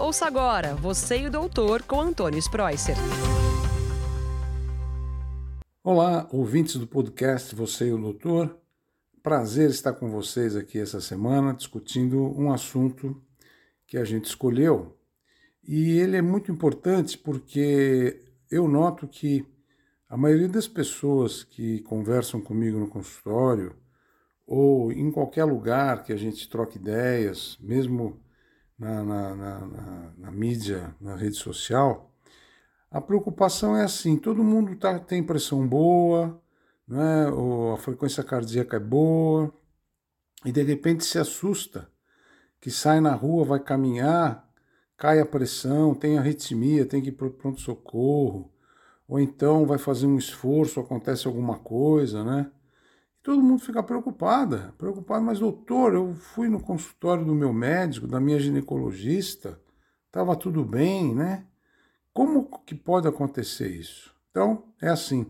Ouça agora Você e o Doutor com Antônio Spreuser. Olá, ouvintes do podcast Você e o Doutor. Prazer estar com vocês aqui essa semana discutindo um assunto que a gente escolheu. E ele é muito importante porque eu noto que a maioria das pessoas que conversam comigo no consultório ou em qualquer lugar que a gente troque ideias, mesmo na, na, na, na mídia, na rede social, a preocupação é assim: todo mundo tá, tem pressão boa, né? Ou a frequência cardíaca é boa, e de repente se assusta que sai na rua, vai caminhar, cai a pressão, tem arritmia, tem que ir para o pronto-socorro, ou então vai fazer um esforço, acontece alguma coisa, né? Todo mundo fica preocupada, preocupado, mas doutor, eu fui no consultório do meu médico, da minha ginecologista, estava tudo bem, né? Como que pode acontecer isso? Então, é assim.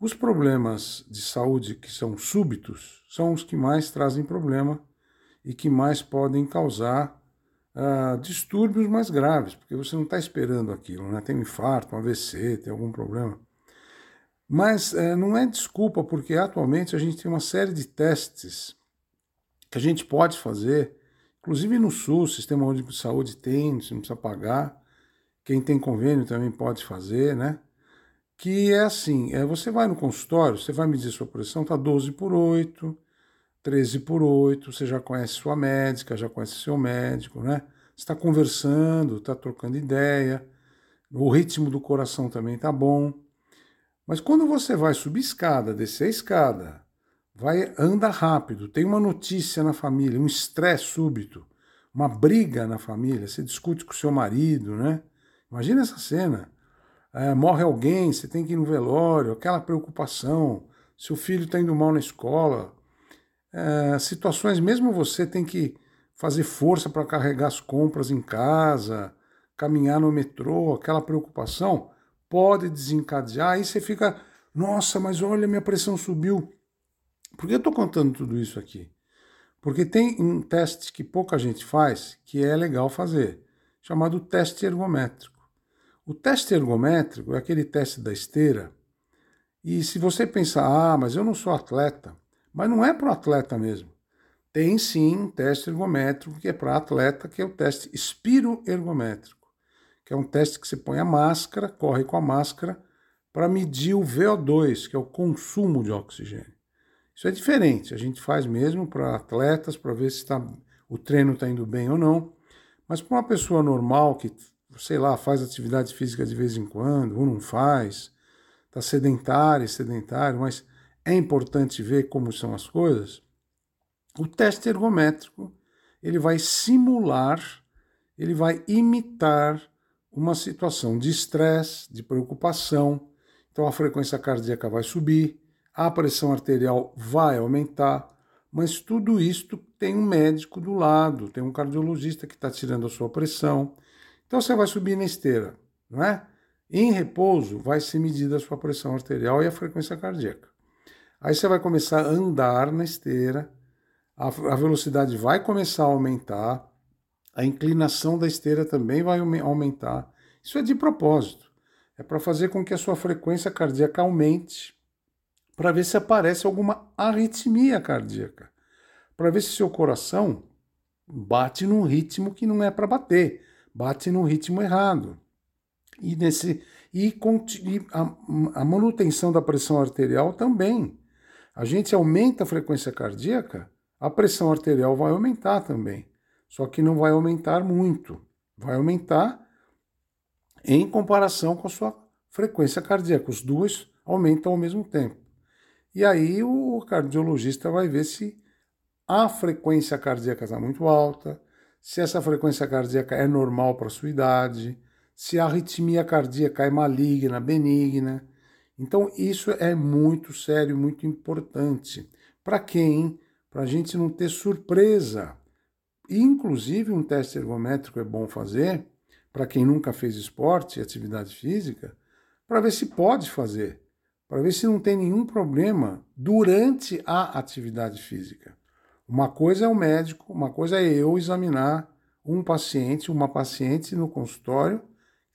Os problemas de saúde que são súbitos são os que mais trazem problema e que mais podem causar uh, distúrbios mais graves, porque você não está esperando aquilo, né? Tem um infarto, um AVC, tem algum problema. Mas uh, não é desculpa, porque atualmente a gente tem uma série de testes que a gente pode fazer, inclusive no SUS, Sistema Único de Saúde tem, você não precisa pagar. Quem tem convênio também pode fazer, né? Que é assim, é, você vai no consultório, você vai medir sua pressão, está 12 por 8, 13 por 8, você já conhece sua médica, já conhece seu médico, né? está conversando, está trocando ideia, o ritmo do coração também está bom. Mas quando você vai subir escada, descer a escada, vai anda rápido, tem uma notícia na família, um estresse súbito, uma briga na família, você discute com seu marido, né? Imagina essa cena. É, morre alguém, você tem que ir no velório, aquela preocupação, seu filho está indo mal na escola. É, situações, mesmo você tem que fazer força para carregar as compras em casa, caminhar no metrô, aquela preocupação, pode desencadear. Aí você fica, nossa, mas olha, minha pressão subiu. Por que eu estou contando tudo isso aqui? Porque tem um teste que pouca gente faz, que é legal fazer, chamado teste ergométrico. O teste ergométrico é aquele teste da esteira. E se você pensar, ah, mas eu não sou atleta, mas não é para o atleta mesmo. Tem sim um teste ergométrico que é para atleta, que é o teste espiroergométrico, que é um teste que você põe a máscara, corre com a máscara, para medir o VO2, que é o consumo de oxigênio. Isso é diferente, a gente faz mesmo para atletas, para ver se tá, o treino está indo bem ou não. Mas para uma pessoa normal que sei lá, faz atividade física de vez em quando, ou não faz, está sedentário, sedentário, mas é importante ver como são as coisas. O teste ergométrico ele vai simular, ele vai imitar uma situação de estresse, de preocupação. Então a frequência cardíaca vai subir, a pressão arterial vai aumentar, mas tudo isto tem um médico do lado, tem um cardiologista que está tirando a sua pressão, então você vai subir na esteira, não é? Em repouso, vai ser medida a sua pressão arterial e a frequência cardíaca. Aí você vai começar a andar na esteira, a, a velocidade vai começar a aumentar, a inclinação da esteira também vai aumentar. Isso é de propósito. É para fazer com que a sua frequência cardíaca aumente, para ver se aparece alguma arritmia cardíaca, para ver se seu coração bate num ritmo que não é para bater bate no ritmo errado. E, nesse, e, a, a manutenção da pressão arterial também. A gente aumenta a frequência cardíaca, a pressão arterial vai aumentar também. Só que não vai aumentar muito. Vai aumentar em comparação com a sua frequência cardíaca. Os dois aumentam ao mesmo tempo. E aí o cardiologista vai ver se a frequência cardíaca está muito alta, se essa frequência cardíaca é normal para a sua idade, se a arritmia cardíaca é maligna, benigna. Então, isso é muito sério, muito importante. Para quem? Para a gente não ter surpresa. Inclusive, um teste ergométrico é bom fazer para quem nunca fez esporte e atividade física, para ver se pode fazer, para ver se não tem nenhum problema durante a atividade física. Uma coisa é o médico, uma coisa é eu examinar um paciente, uma paciente no consultório,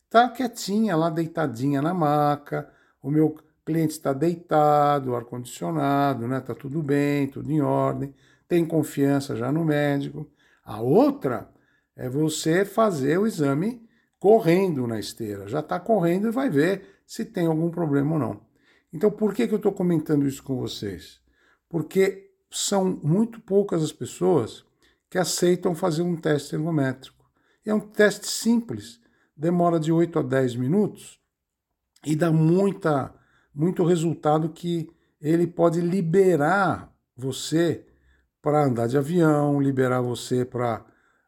está quietinha lá, deitadinha na maca, o meu cliente está deitado, ar-condicionado, né? Tá tudo bem, tudo em ordem, tem confiança já no médico. A outra é você fazer o exame correndo na esteira. Já está correndo e vai ver se tem algum problema ou não. Então, por que, que eu estou comentando isso com vocês? Porque são muito poucas as pessoas que aceitam fazer um teste ergométrico. É um teste simples, demora de 8 a 10 minutos e dá muita, muito resultado que ele pode liberar você para andar de avião, liberar você para uh,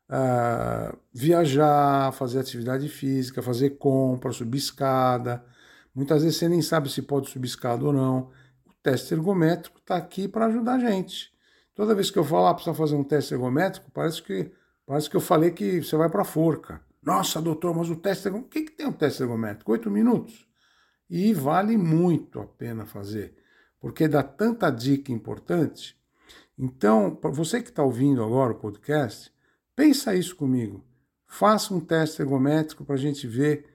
ah, viajar, fazer atividade física, fazer compra, subir escada. Muitas vezes você nem sabe se pode subir escada ou não. O teste ergométrico está aqui para ajudar a gente. Toda vez que eu falo, ah, precisa fazer um teste ergométrico, parece que, parece que eu falei que você vai para a forca. Nossa, doutor, mas o teste ergométrico. O que, que tem um teste ergométrico? Oito minutos. E vale muito a pena fazer, porque dá tanta dica importante. Então, para você que está ouvindo agora o podcast, pensa isso comigo. Faça um teste ergométrico para a gente ver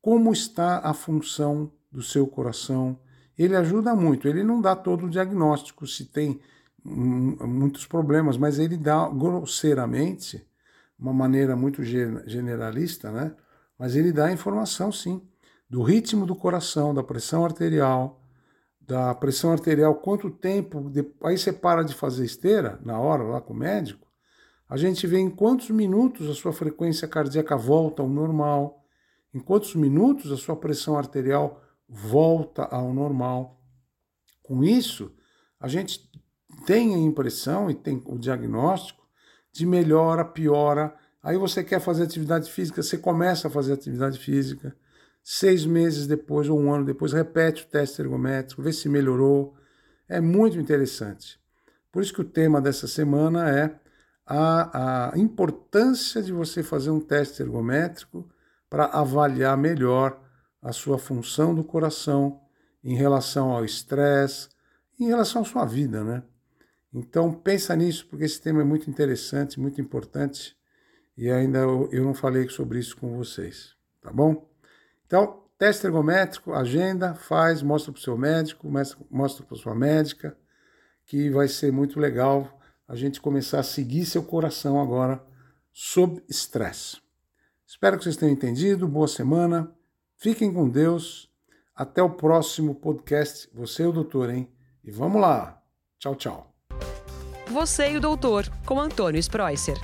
como está a função do seu coração. Ele ajuda muito, ele não dá todo o diagnóstico se tem muitos problemas, mas ele dá grosseiramente, uma maneira muito generalista, né? Mas ele dá informação, sim, do ritmo do coração, da pressão arterial, da pressão arterial, quanto tempo. Aí você para de fazer esteira, na hora, lá com o médico, a gente vê em quantos minutos a sua frequência cardíaca volta ao normal, em quantos minutos a sua pressão arterial volta ao normal. Com isso, a gente tem a impressão e tem o diagnóstico de melhora, piora. Aí você quer fazer atividade física, você começa a fazer atividade física. Seis meses depois ou um ano depois, repete o teste ergométrico, vê se melhorou. É muito interessante. Por isso que o tema dessa semana é a, a importância de você fazer um teste ergométrico para avaliar melhor a sua função do coração em relação ao estresse, em relação à sua vida, né? Então pensa nisso, porque esse tema é muito interessante, muito importante, e ainda eu, eu não falei sobre isso com vocês, tá bom? Então, teste ergométrico, agenda, faz, mostra para o seu médico, mostra para sua médica, que vai ser muito legal a gente começar a seguir seu coração agora sob estresse. Espero que vocês tenham entendido. Boa semana. Fiquem com Deus. Até o próximo podcast. Você é o doutor, hein? E vamos lá. Tchau, tchau. Você e o Doutor, com Antônio Spreuser.